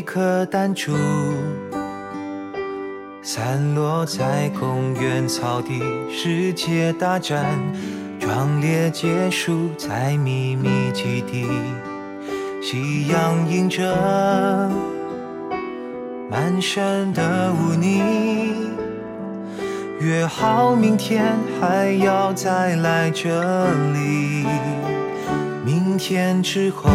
几颗弹珠，散落在公园草地。世界大战壮烈结束在秘密基地，夕阳映着满身的污泥。约好明天还要再来这里，明天之后。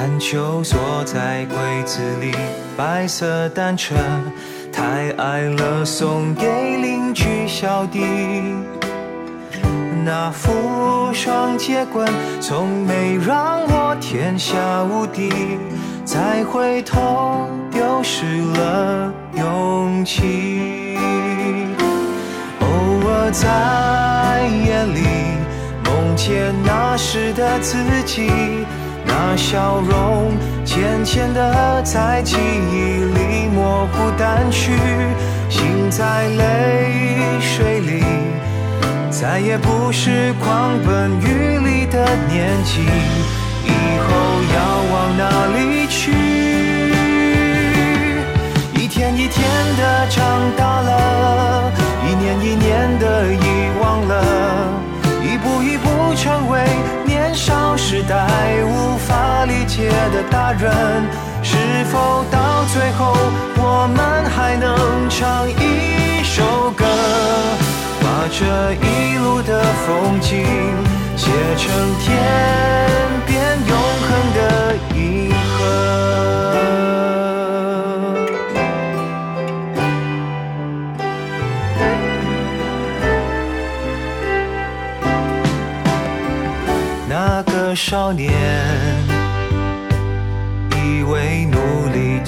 篮球锁在柜子里，白色单车太矮了，送给邻居小弟。那副双截棍从没让我天下无敌，再回头丢失了勇气。偶尔在夜里梦见那时的自己。那笑容渐渐地在记忆里模糊淡去，心在泪水里，再也不是狂奔雨里的年纪。以后要往哪里去？一天一天的长大大人，是否到最后我们还能唱一首歌，把这一路的风景写成天边永恒的银河？那个少年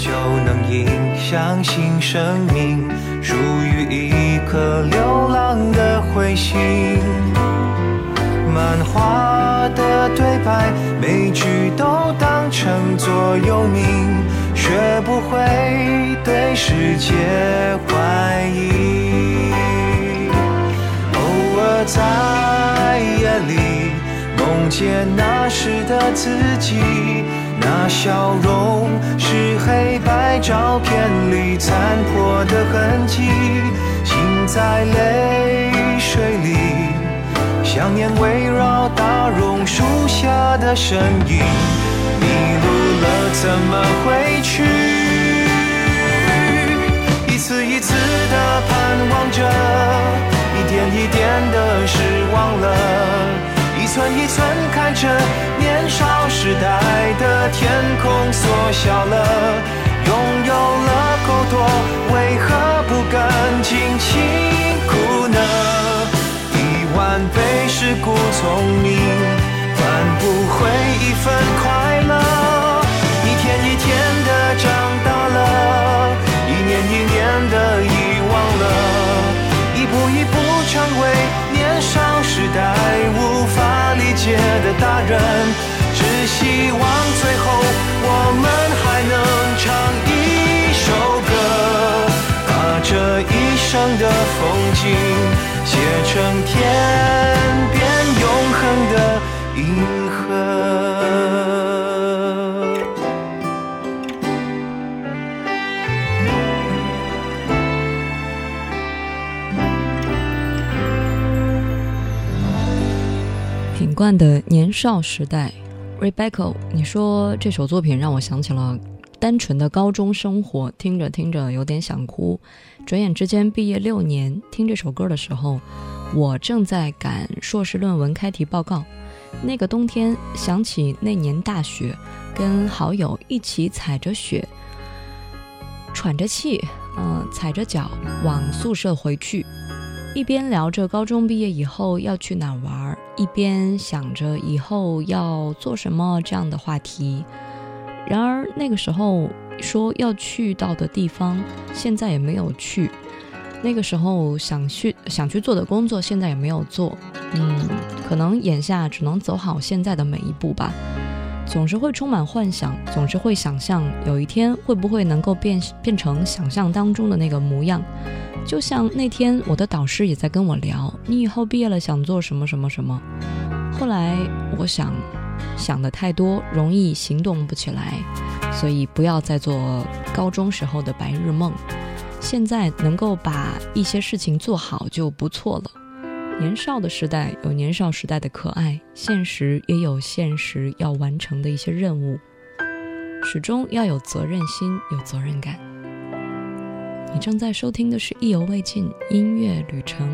就能影响新生命属于一颗流浪的彗星。漫画的对白，每句都当成座右铭，学不会对世界怀疑。偶尔在夜里。梦见那时的自己，那笑容是黑白照片里残破的痕迹，心在泪水里，想念围绕大榕树下的身影，迷路了怎么回去？一次一次的盼望着，一点一点的失望了。一寸一寸看着年少时代的天空缩小了，拥有了够多，为何不敢尽辛苦呢？一万倍是故聪明，换不回一份快乐。一天一天的长大了，一年一年的遗忘了，一步一步成为年。少时代无界的大人，只希望最后我们还能唱一首歌，把这一生的风景写成天边永恒的万的年少时代，Rebecca，你说这首作品让我想起了单纯的高中生活，听着听着有点想哭。转眼之间毕业六年，听这首歌的时候，我正在赶硕士论文开题报告。那个冬天，想起那年大雪，跟好友一起踩着雪，喘着气，嗯，踩着脚往宿舍回去。一边聊着高中毕业以后要去哪玩，一边想着以后要做什么这样的话题。然而那个时候说要去到的地方，现在也没有去；那个时候想去想去做的工作，现在也没有做。嗯，可能眼下只能走好现在的每一步吧。总是会充满幻想，总是会想象有一天会不会能够变变成想象当中的那个模样。就像那天，我的导师也在跟我聊，你以后毕业了想做什么什么什么。后来我想，想的太多，容易行动不起来，所以不要再做高中时候的白日梦。现在能够把一些事情做好就不错了。年少的时代有年少时代的可爱，现实也有现实要完成的一些任务，始终要有责任心，有责任感。你正在收听的是《意犹未尽音乐旅程》。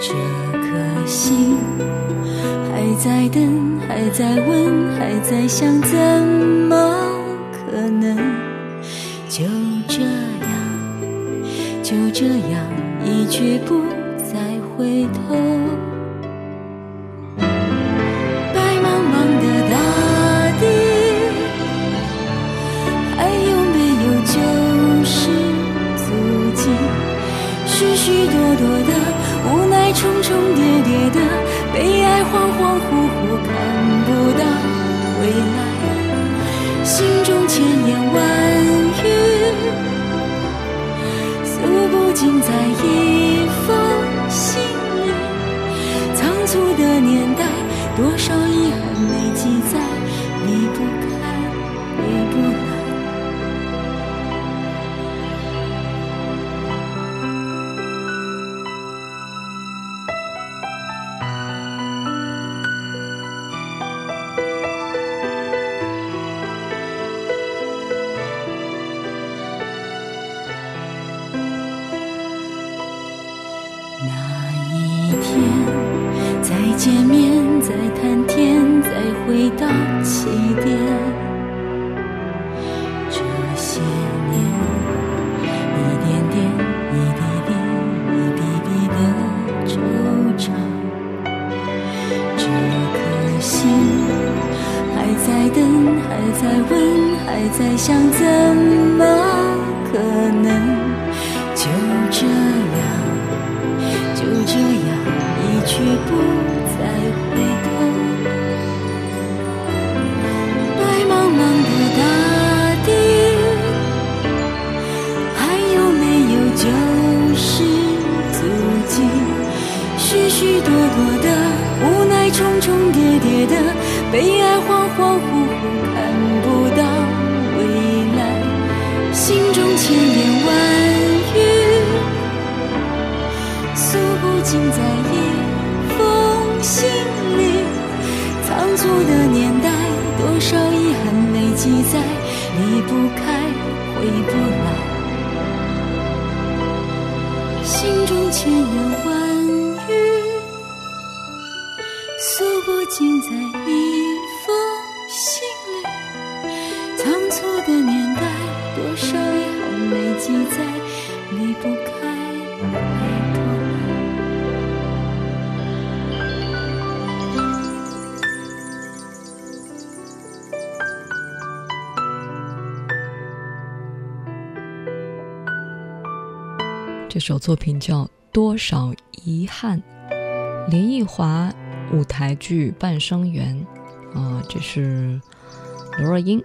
这颗心还在等还在问还在想怎么可能？就这样就这样一去不再回头。首作品叫《多少遗憾》，林奕华舞台剧《半生缘》啊，这是刘若英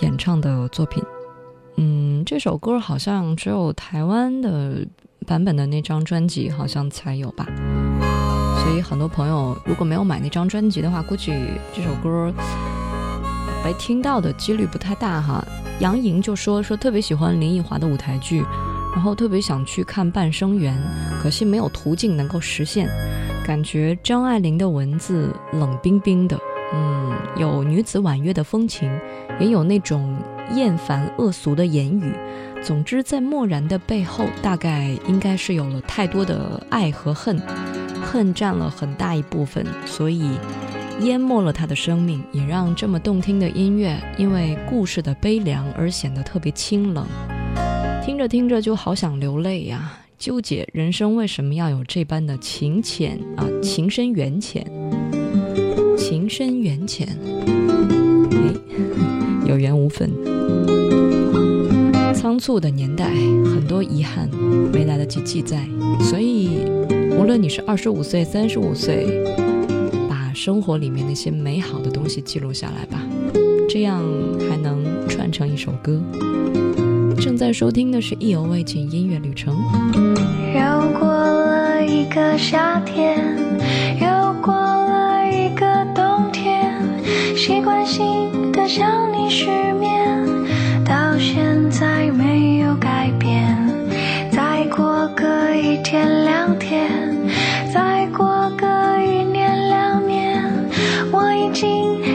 演唱的作品。嗯，这首歌好像只有台湾的版本的那张专辑好像才有吧。所以很多朋友如果没有买那张专辑的话，估计这首歌被听到的几率不太大哈。杨莹就说说特别喜欢林奕华的舞台剧。然后特别想去看《半生缘》，可惜没有途径能够实现。感觉张爱玲的文字冷冰冰的，嗯，有女子婉约的风情，也有那种厌烦恶俗的言语。总之，在漠然的背后，大概应该是有了太多的爱和恨，恨占了很大一部分，所以淹没了他的生命，也让这么动听的音乐因为故事的悲凉而显得特别清冷。听着听着就好想流泪呀，纠结人生为什么要有这般的情浅啊，情深缘浅，情深缘浅，哎，有缘无分。仓促的年代，很多遗憾没来得及记载，所以无论你是二十五岁、三十五岁，把生活里面那些美好的东西记录下来吧，这样还能串成一首歌。正在收听的是意犹未尽音乐旅程。又过了一个夏天，又过了一个冬天，习惯性的想你失眠。到现在没有改变，再过个一天两天，再过个一年两年，我已经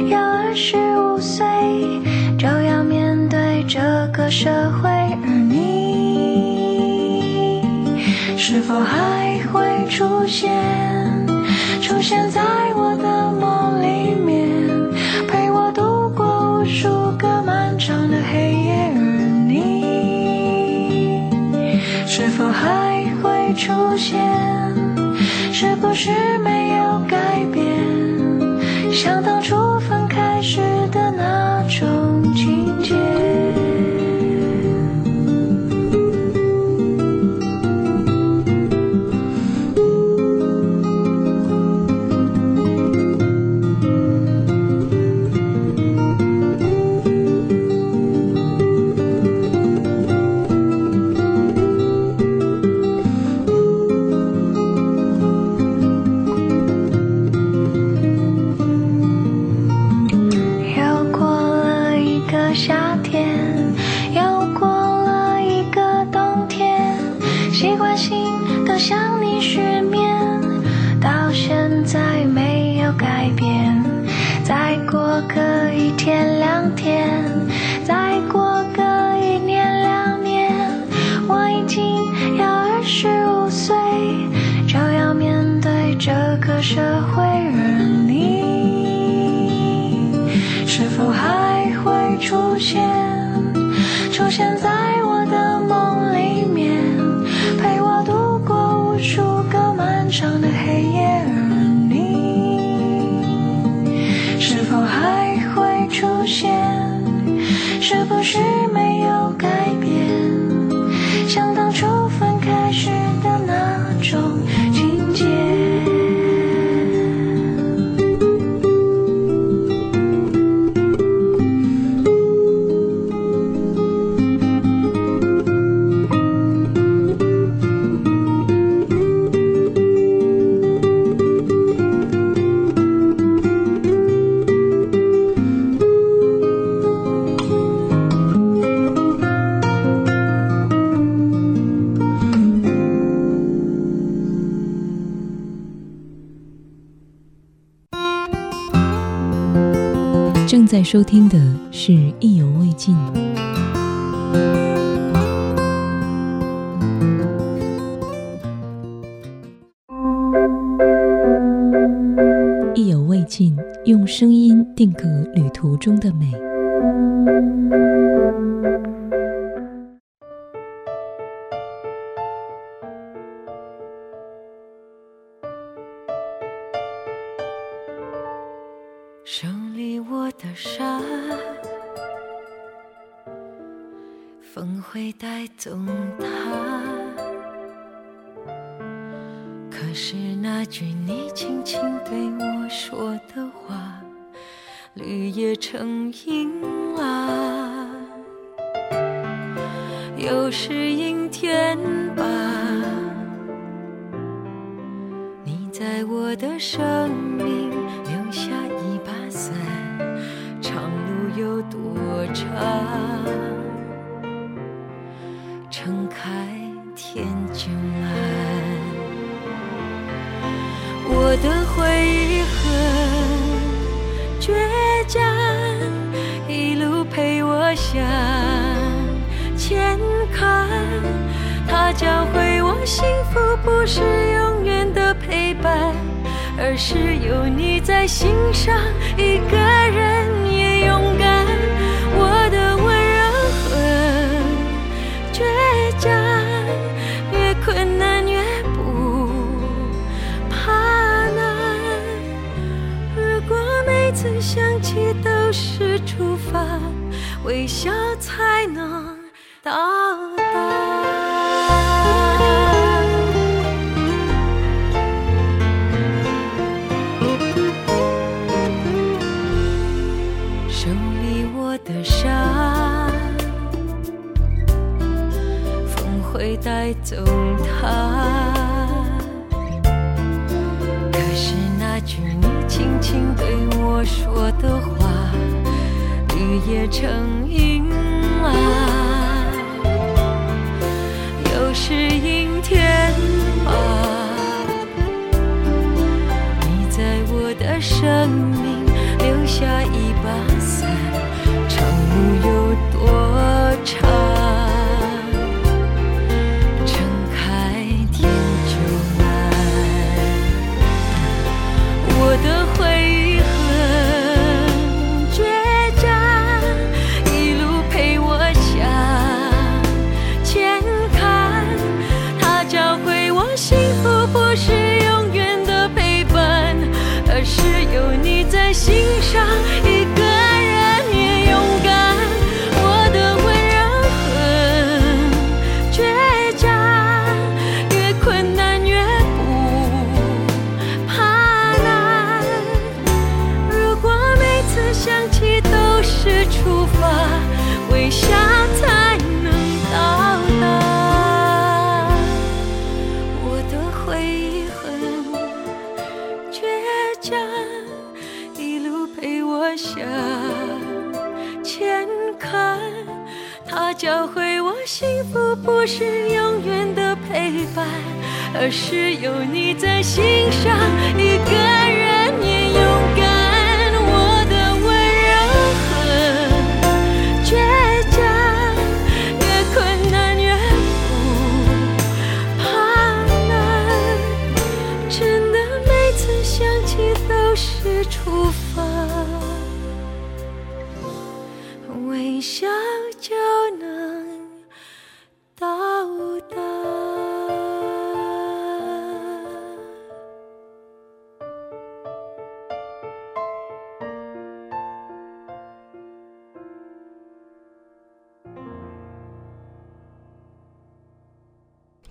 这个社会，而你是否还会出现，出现在我的梦里面，陪我度过无数个漫长的黑夜。而你是否还会出现？是不是没有改变？像当初分开时的那种情节。出现在我的梦里面陪我度过无数个漫长的黑夜而你是否还会出现是不是没有改变？像当初分开时的那途中的美。手里握的沙，风会带走它。可是那句你轻轻对我说的话，绿叶成荫啊，又是阴天吧？你在我的生命是有你在心上，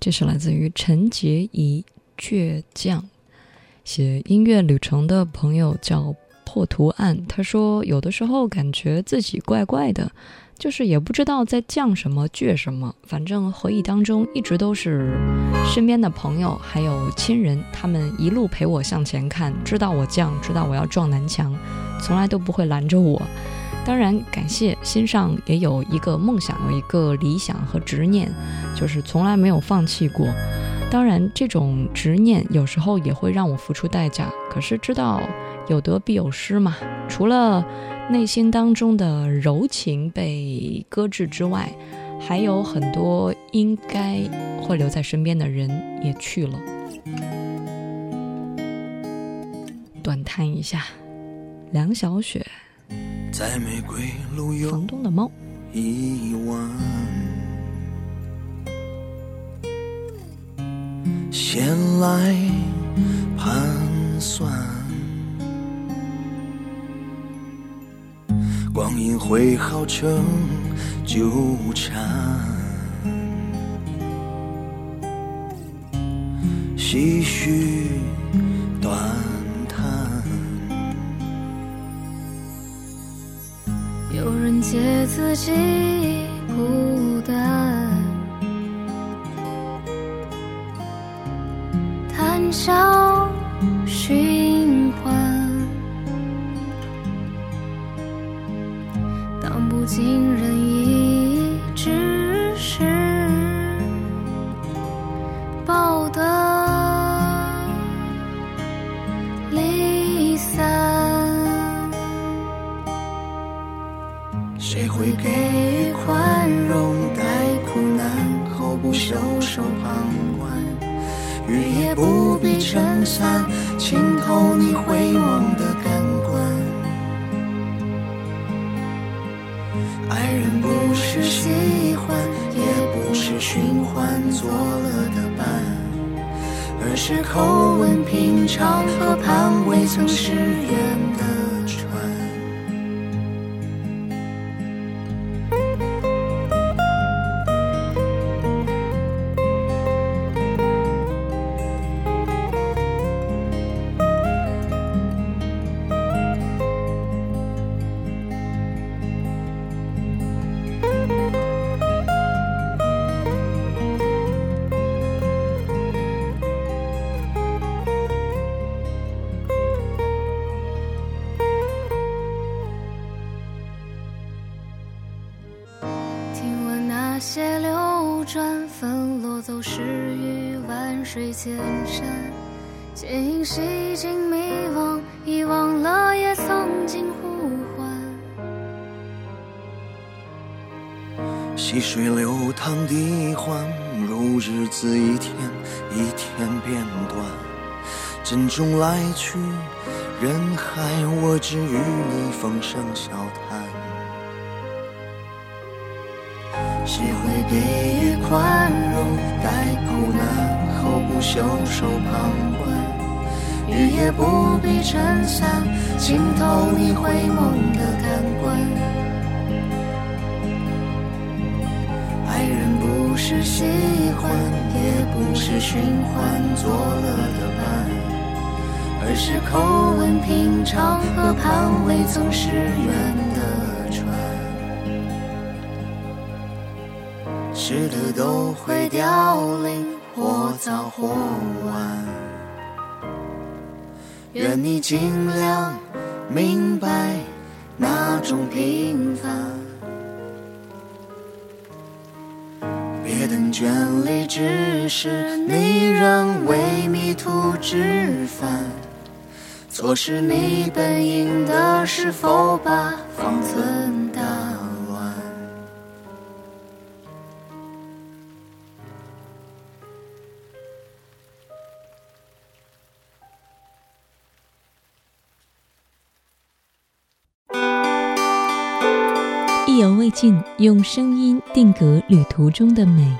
这是来自于陈洁仪《倔强》。写音乐旅程的朋友叫破图案，他说有的时候感觉自己怪怪的，就是也不知道在犟什么、倔什么。反正回忆当中一直都是身边的朋友还有亲人，他们一路陪我向前看，知道我犟，知道我要撞南墙，从来都不会拦着我。当然，感谢心上也有一个梦想，有一个理想和执念，就是从来没有放弃过。当然，这种执念有时候也会让我付出代价，可是知道有得必有失嘛。除了内心当中的柔情被搁置之外，还有很多应该会留在身边的人也去了。短叹一下，梁小雪。在玫瑰路有房东的猫，一晚，闲来盘算，光阴会好成纠缠，唏嘘短有人借自己孤单，谈笑寻欢，当不尽人天一天变短。珍重来去，人海，我只与你风声笑谈。谁会给予宽容，待苦难后？不袖手旁观，雨也不必撑伞，浸透你回眸的感官。是喜欢，也不是寻欢作乐的伴，而是口吻平常和盼未曾誓愿的船。是的都会凋零。或早或晚，愿你尽量明白那种平凡。别等眷恋，只是你仍为迷途知返。错失你本应的，是否把方寸大？意犹未尽，用声音定格旅途中的美。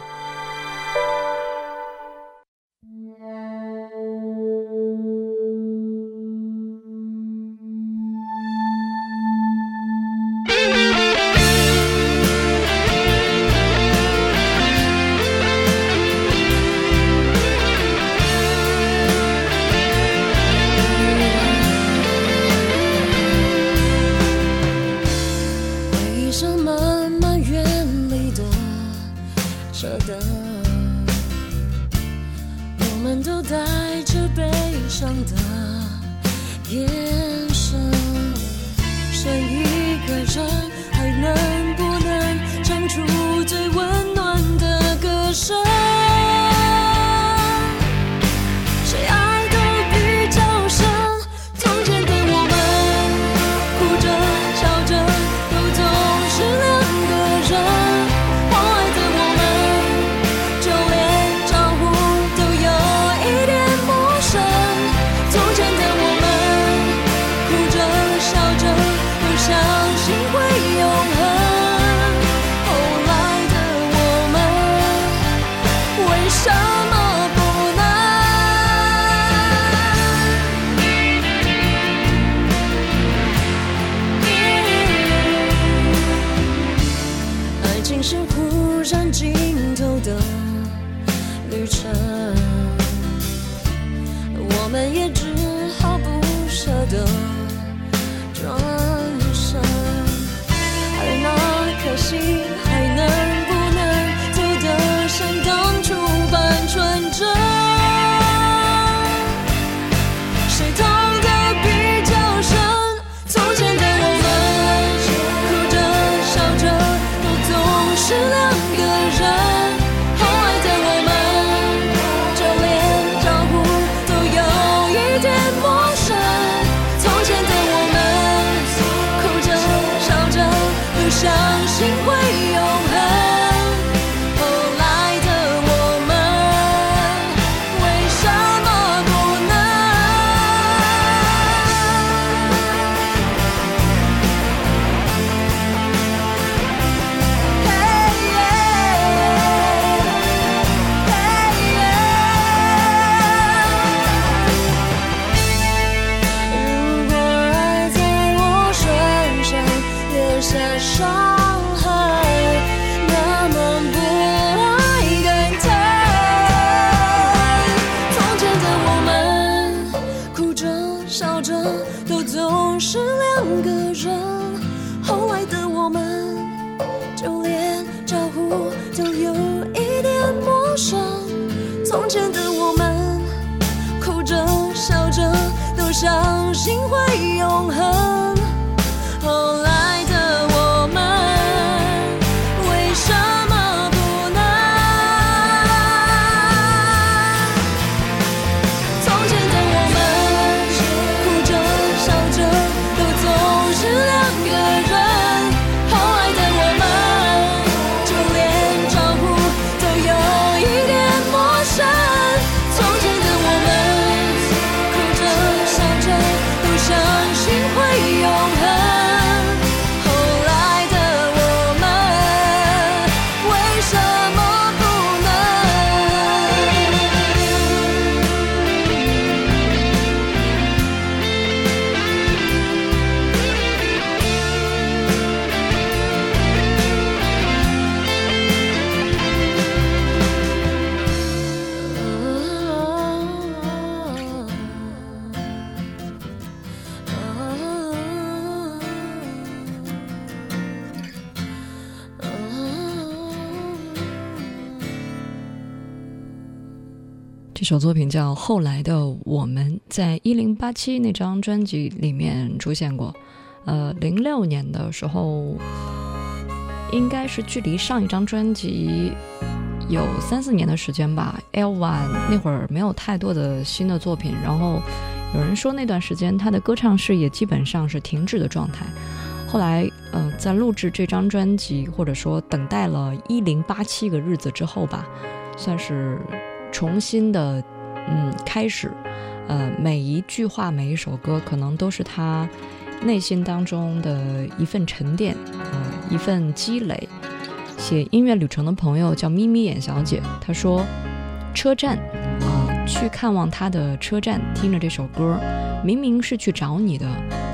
这首作品叫《后来的我们》，在一零八七那张专辑里面出现过。呃，零六年的时候，应该是距离上一张专辑有三四年的时间吧。L One 那会儿没有太多的新的作品，然后有人说那段时间他的歌唱事业基本上是停滞的状态。后来，呃，在录制这张专辑，或者说等待了一零八七个日子之后吧，算是。重新的，嗯，开始，呃，每一句话，每一首歌，可能都是他内心当中的一份沉淀，啊，一份积累。写音乐旅程的朋友叫咪咪眼小姐，她说：“车站，啊，去看望他的车站，听着这首歌，明明是去找你的，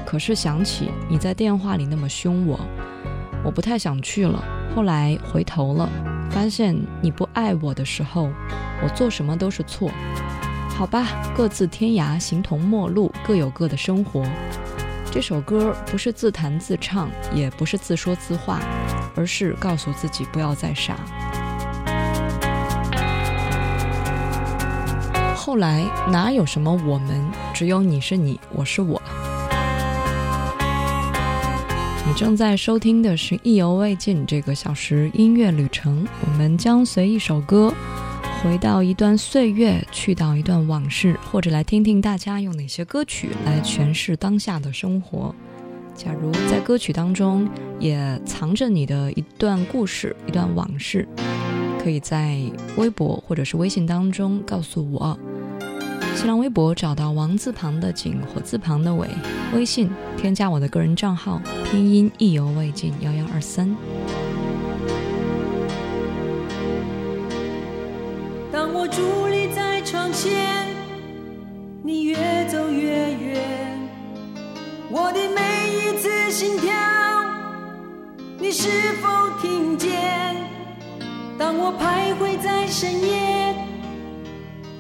可是想起你在电话里那么凶我，我不太想去了。后来回头了，发现你不爱我的时候。”我做什么都是错，好吧，各自天涯，形同陌路，各有各的生活。这首歌不是自弹自唱，也不是自说自话，而是告诉自己不要再傻。后来哪有什么我们，只有你是你，我是我。正在收听的是《意犹未尽》这个小时音乐旅程，我们将随一首歌。回到一段岁月，去到一段往事，或者来听听大家用哪些歌曲来诠释当下的生活。假如在歌曲当中也藏着你的一段故事、一段往事，可以在微博或者是微信当中告诉我。新浪微博找到王字旁的景，火字旁的伟，微信添加我的个人账号，拼音意犹未尽幺幺二三。当我伫立在窗前，你越走越远。我的每一次心跳，你是否听见？当我徘徊在深夜，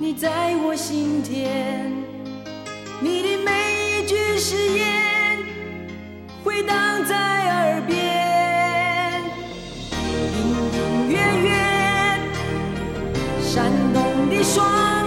你在我心田。你的每一句誓言，回荡在耳边，隐隐约约，闪动的。双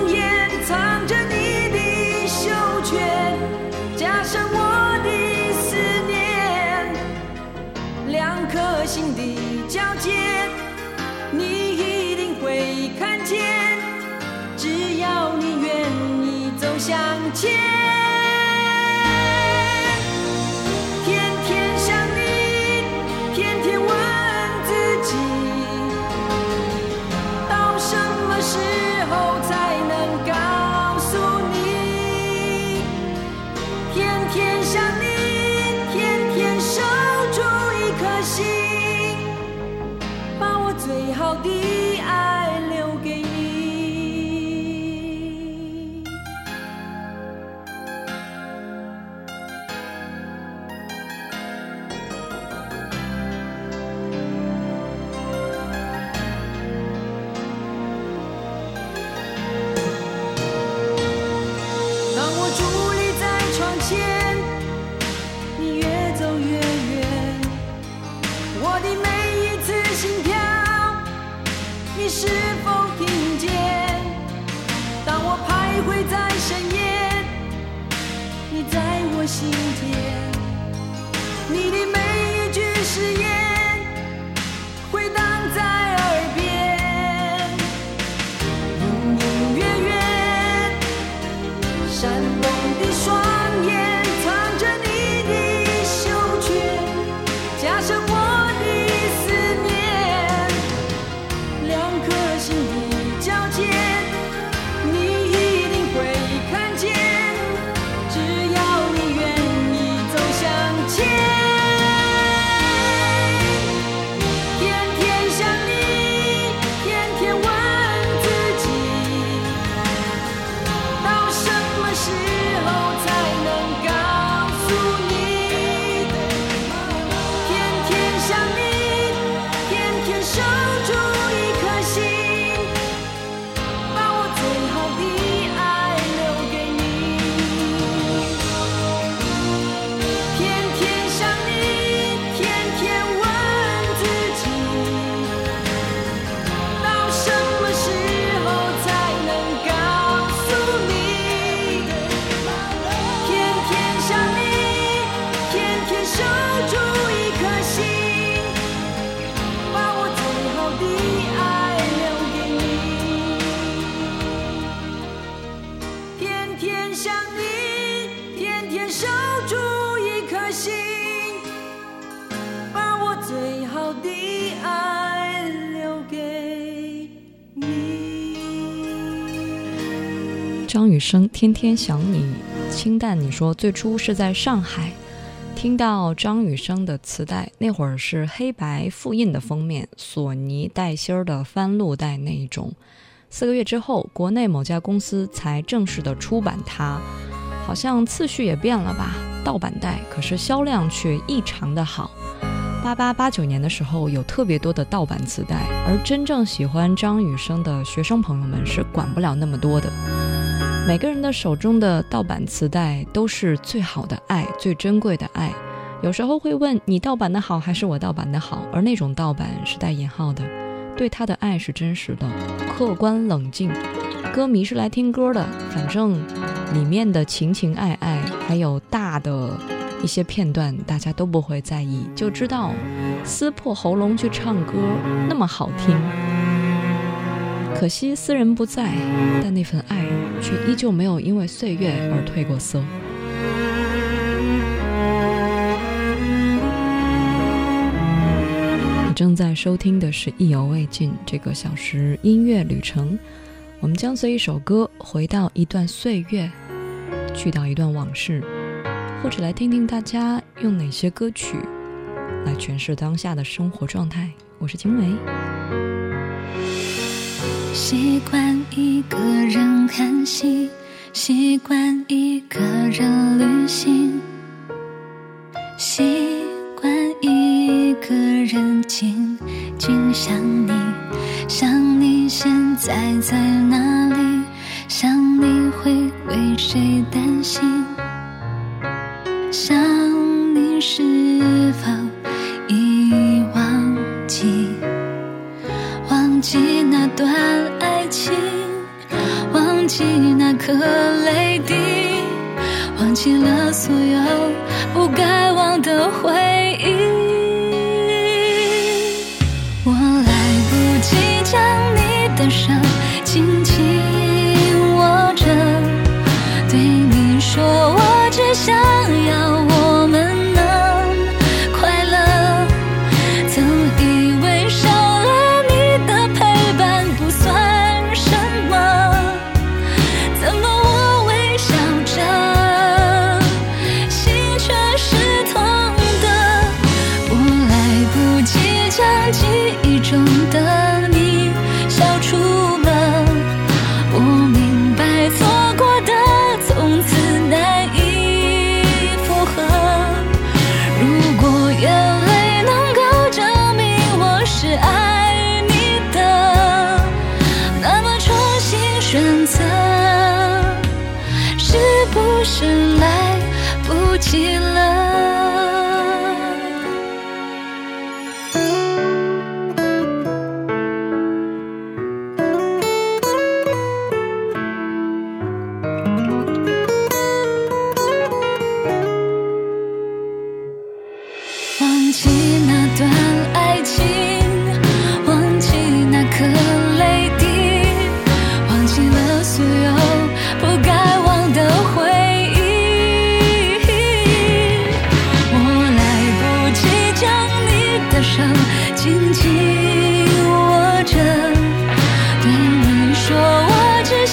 生《天天想你》，清淡。你说最初是在上海听到张雨生的磁带，那会儿是黑白复印的封面，索尼带芯儿的翻录带那一种。四个月之后，国内某家公司才正式的出版它，好像次序也变了吧？盗版带，可是销量却异常的好。八八八九年的时候，有特别多的盗版磁带，而真正喜欢张雨生的学生朋友们是管不了那么多的。每个人的手中的盗版磁带都是最好的爱，最珍贵的爱。有时候会问你盗版的好还是我盗版的好，而那种盗版是带引号的，对他的爱是真实的，客观冷静。歌迷是来听歌的，反正里面的情情爱爱，还有大的一些片段，大家都不会在意，就知道撕破喉咙去唱歌那么好听。可惜斯人不在，但那份爱却依旧没有因为岁月而褪过色。你正在收听的是《意犹未尽》这个小时音乐旅程，我们将随一首歌回到一段岁月，去到一段往事，或者来听听大家用哪些歌曲来诠释当下的生活状态。我是金梅。习惯一个人看戏，习惯一个人旅行，习惯一个人静静想你，想你现在在哪里，想你会为谁担心，想你是否段爱情，忘记那颗泪滴，忘记了所有不该忘的回忆。我来不及将你的手紧紧握着，对你说，我只想要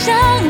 想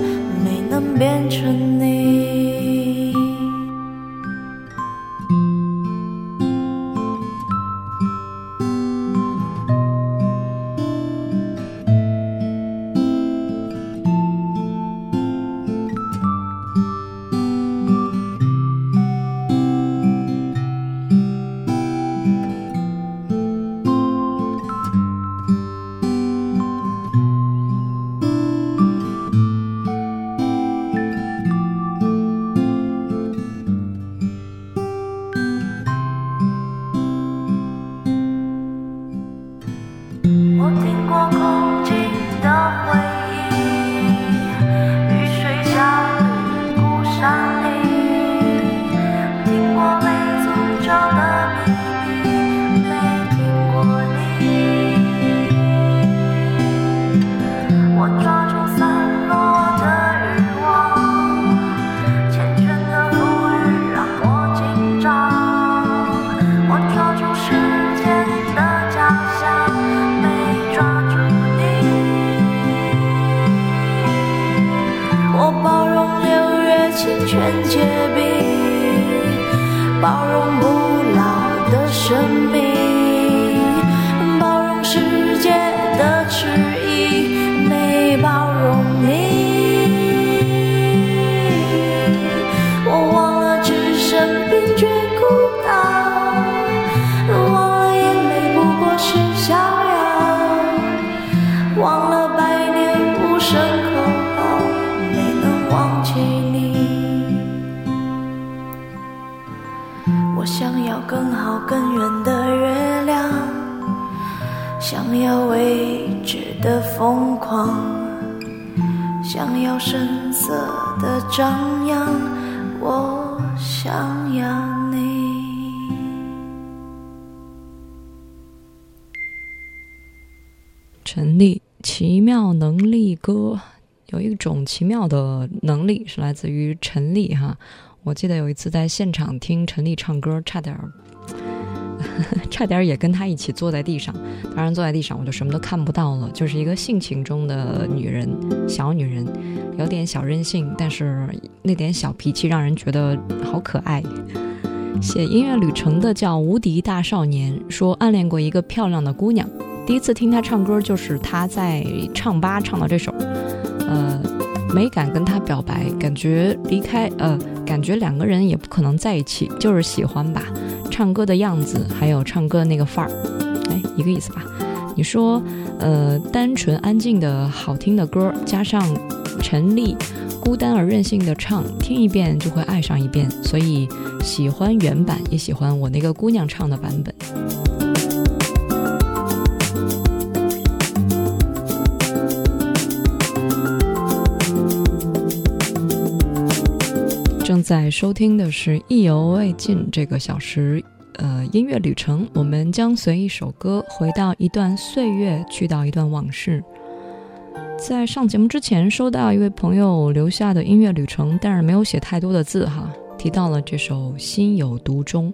变成你。我想要声色的张扬，我想要你。陈粒《奇妙能力歌》有一种奇妙的能力是来自于陈粒哈。我记得有一次在现场听陈粒唱歌，差点，差点也跟她一起坐在地上。当然，坐在地上我就什么都看不到了，就是一个性情中的女人，小女人，有点小任性，但是那点小脾气让人觉得好可爱。写音乐旅程的叫无敌大少年，说暗恋过一个漂亮的姑娘。第一次听他唱歌，就是他在唱吧唱到这首，呃，没敢跟他表白，感觉离开，呃，感觉两个人也不可能在一起，就是喜欢吧。唱歌的样子，还有唱歌的那个范儿，哎，一个意思吧。你说，呃，单纯安静的好听的歌，加上陈粒孤单而任性的唱，听一遍就会爱上一遍，所以喜欢原版，也喜欢我那个姑娘唱的版本。在收听的是《意犹未尽》这个小时，呃，音乐旅程。我们将随一首歌回到一段岁月，去到一段往事。在上节目之前，收到一位朋友留下的音乐旅程，但是没有写太多的字哈，提到了这首《心有独钟》。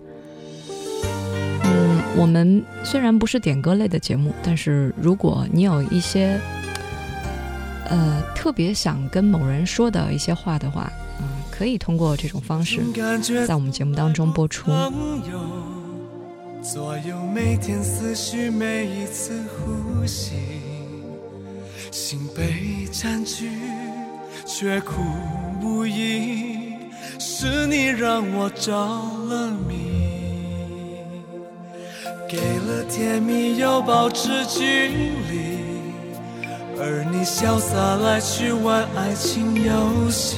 嗯，我们虽然不是点歌类的节目，但是如果你有一些呃特别想跟某人说的一些话的话，可以通过这种方式在我们节目当中播出。朋友左右每天思绪，每一次呼吸，心被占据，却苦无依，是你让我着了迷。给了甜蜜，又保持距离，而你潇洒来去玩爱情游戏。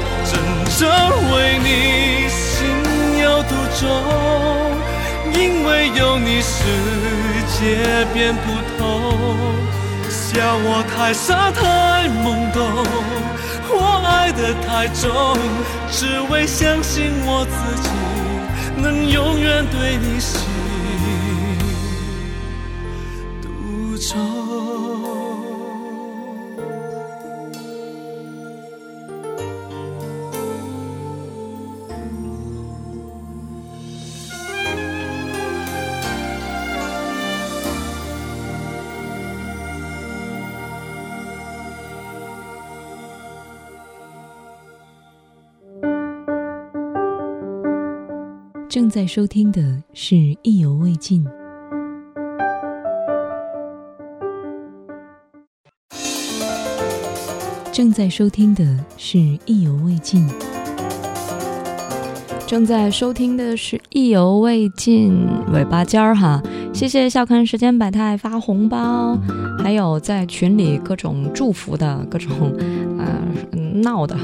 真为你心有独钟，因为有你世界变不同。笑我太傻太懵懂，我爱得太重，只为相信我自己能永远对你心在收听的是《意犹未尽》。正在收听的是《意犹未尽》。正在收听的是《意犹未尽》尾巴尖儿哈，谢谢笑看时间百态发红包，还有在群里各种祝福的各种呃闹的。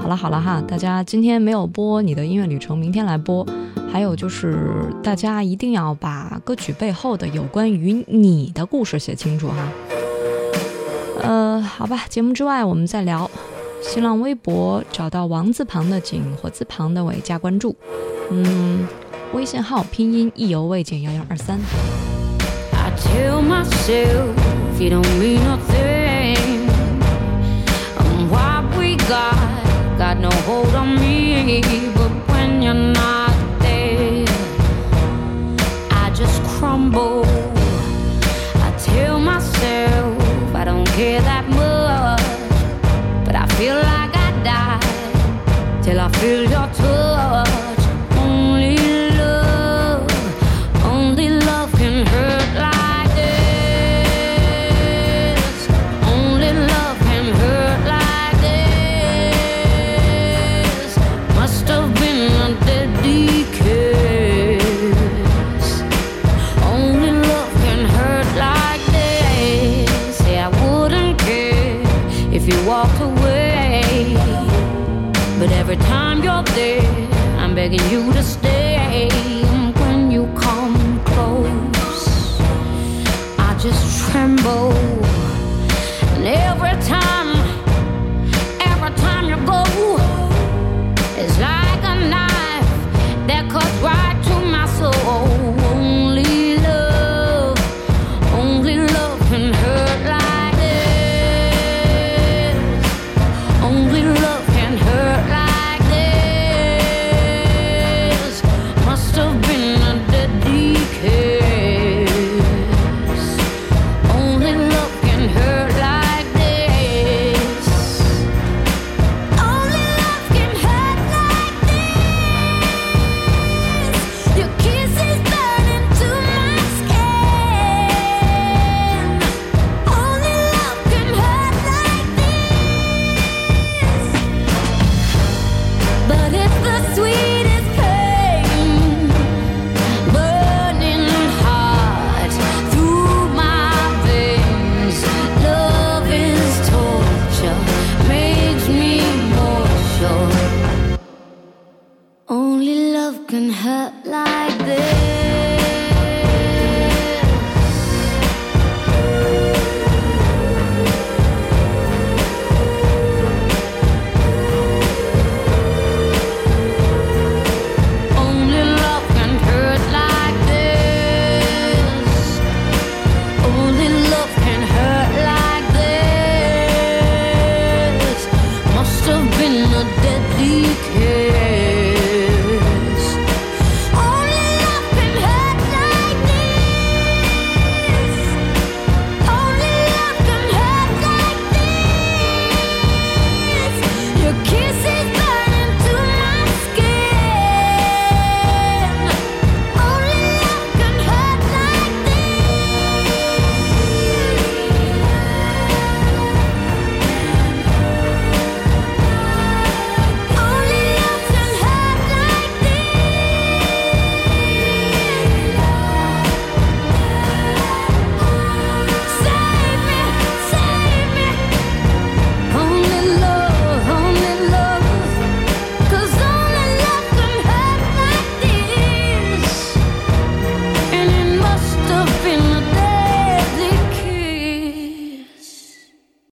好了好了哈，大家今天没有播你的音乐旅程，明天来播。还有就是大家一定要把歌曲背后的有关于你的故事写清楚哈。呃，好吧，节目之外我们再聊。新浪微博找到王字旁的景，火字旁的伟加关注。嗯，微信号拼音意犹未尽幺幺二三。I tell myself you don't mean nothing. will dort